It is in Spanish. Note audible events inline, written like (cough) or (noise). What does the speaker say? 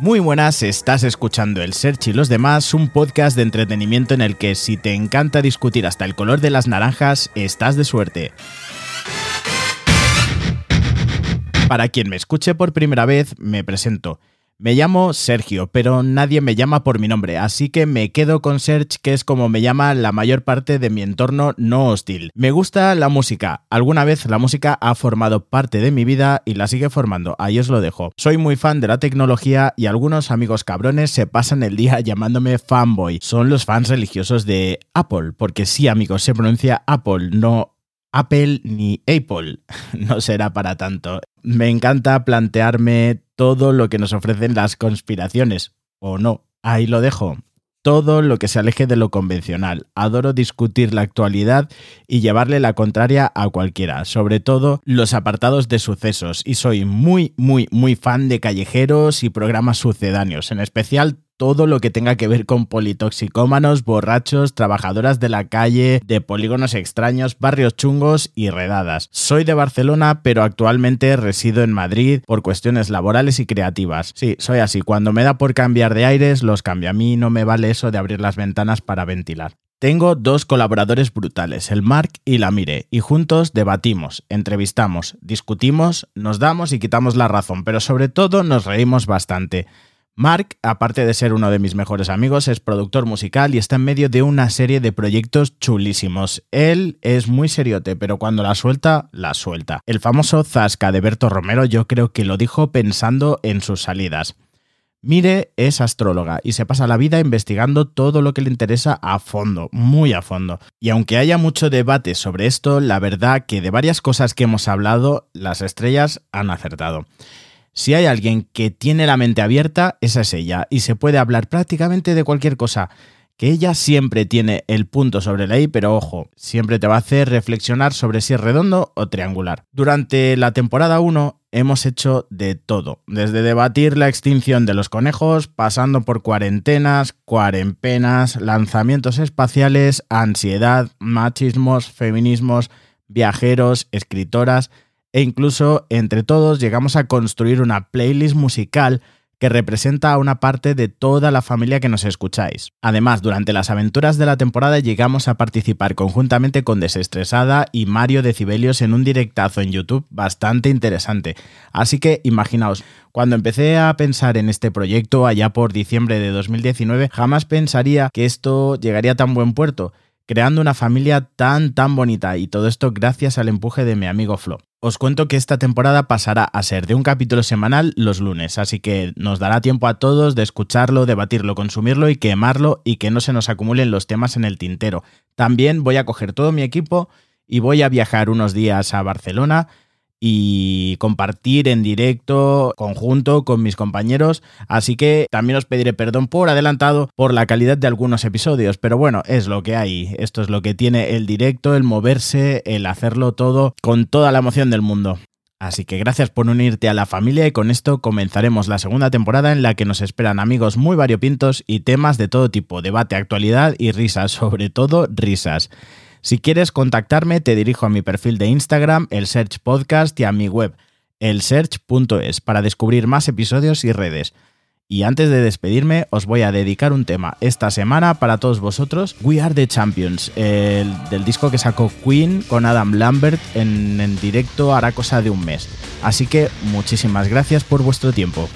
Muy buenas, estás escuchando El Search y los demás, un podcast de entretenimiento en el que si te encanta discutir hasta el color de las naranjas, estás de suerte. Para quien me escuche por primera vez, me presento. Me llamo Sergio, pero nadie me llama por mi nombre, así que me quedo con Serge, que es como me llama la mayor parte de mi entorno no hostil. Me gusta la música. Alguna vez la música ha formado parte de mi vida y la sigue formando, ahí os lo dejo. Soy muy fan de la tecnología y algunos amigos cabrones se pasan el día llamándome fanboy. Son los fans religiosos de Apple, porque sí amigos, se pronuncia Apple, no Apple ni Apple. (laughs) No será para tanto. Me encanta plantearme todo lo que nos ofrecen las conspiraciones. O no, ahí lo dejo. Todo lo que se aleje de lo convencional. Adoro discutir la actualidad y llevarle la contraria a cualquiera, sobre todo los apartados de sucesos. Y soy muy, muy, muy fan de callejeros y programas sucedáneos, en especial todo lo que tenga que ver con politoxicómanos, borrachos, trabajadoras de la calle, de polígonos extraños, barrios chungos y redadas. Soy de Barcelona, pero actualmente resido en Madrid por cuestiones laborales y creativas. Sí, soy así. Cuando me da por cambiar de aires, los cambio. A mí no me vale eso de abrir las ventanas para ventilar. Tengo dos colaboradores brutales, el Mark y la Mire, y juntos debatimos, entrevistamos, discutimos, nos damos y quitamos la razón, pero sobre todo nos reímos bastante. Mark, aparte de ser uno de mis mejores amigos, es productor musical y está en medio de una serie de proyectos chulísimos. Él es muy seriote, pero cuando la suelta, la suelta. El famoso Zasca de Berto Romero yo creo que lo dijo pensando en sus salidas. Mire es astróloga y se pasa la vida investigando todo lo que le interesa a fondo, muy a fondo. Y aunque haya mucho debate sobre esto, la verdad que de varias cosas que hemos hablado, las estrellas han acertado. Si hay alguien que tiene la mente abierta, esa es ella, y se puede hablar prácticamente de cualquier cosa. Que ella siempre tiene el punto sobre la I, pero ojo, siempre te va a hacer reflexionar sobre si es redondo o triangular. Durante la temporada 1 hemos hecho de todo, desde debatir la extinción de los conejos, pasando por cuarentenas, cuarenpenas, lanzamientos espaciales, ansiedad, machismos, feminismos, viajeros, escritoras, e incluso entre todos llegamos a construir una playlist musical que representa a una parte de toda la familia que nos escucháis. Además, durante las aventuras de la temporada llegamos a participar conjuntamente con Desestresada y Mario Decibelios en un directazo en YouTube bastante interesante. Así que imaginaos, cuando empecé a pensar en este proyecto allá por diciembre de 2019, jamás pensaría que esto llegaría a tan buen puerto creando una familia tan tan bonita y todo esto gracias al empuje de mi amigo Flo. Os cuento que esta temporada pasará a ser de un capítulo semanal los lunes, así que nos dará tiempo a todos de escucharlo, debatirlo, consumirlo y quemarlo y que no se nos acumulen los temas en el tintero. También voy a coger todo mi equipo y voy a viajar unos días a Barcelona y compartir en directo conjunto con mis compañeros. Así que también os pediré perdón por adelantado por la calidad de algunos episodios. Pero bueno, es lo que hay. Esto es lo que tiene el directo, el moverse, el hacerlo todo con toda la emoción del mundo. Así que gracias por unirte a la familia y con esto comenzaremos la segunda temporada en la que nos esperan amigos muy variopintos y temas de todo tipo, debate, actualidad y risas, (laughs) sobre todo risas. Si quieres contactarme, te dirijo a mi perfil de Instagram, el Search Podcast, y a mi web, elsearch.es, para descubrir más episodios y redes. Y antes de despedirme, os voy a dedicar un tema esta semana para todos vosotros. We Are the Champions, el, del disco que sacó Queen con Adam Lambert en, en directo hará cosa de un mes. Así que muchísimas gracias por vuestro tiempo.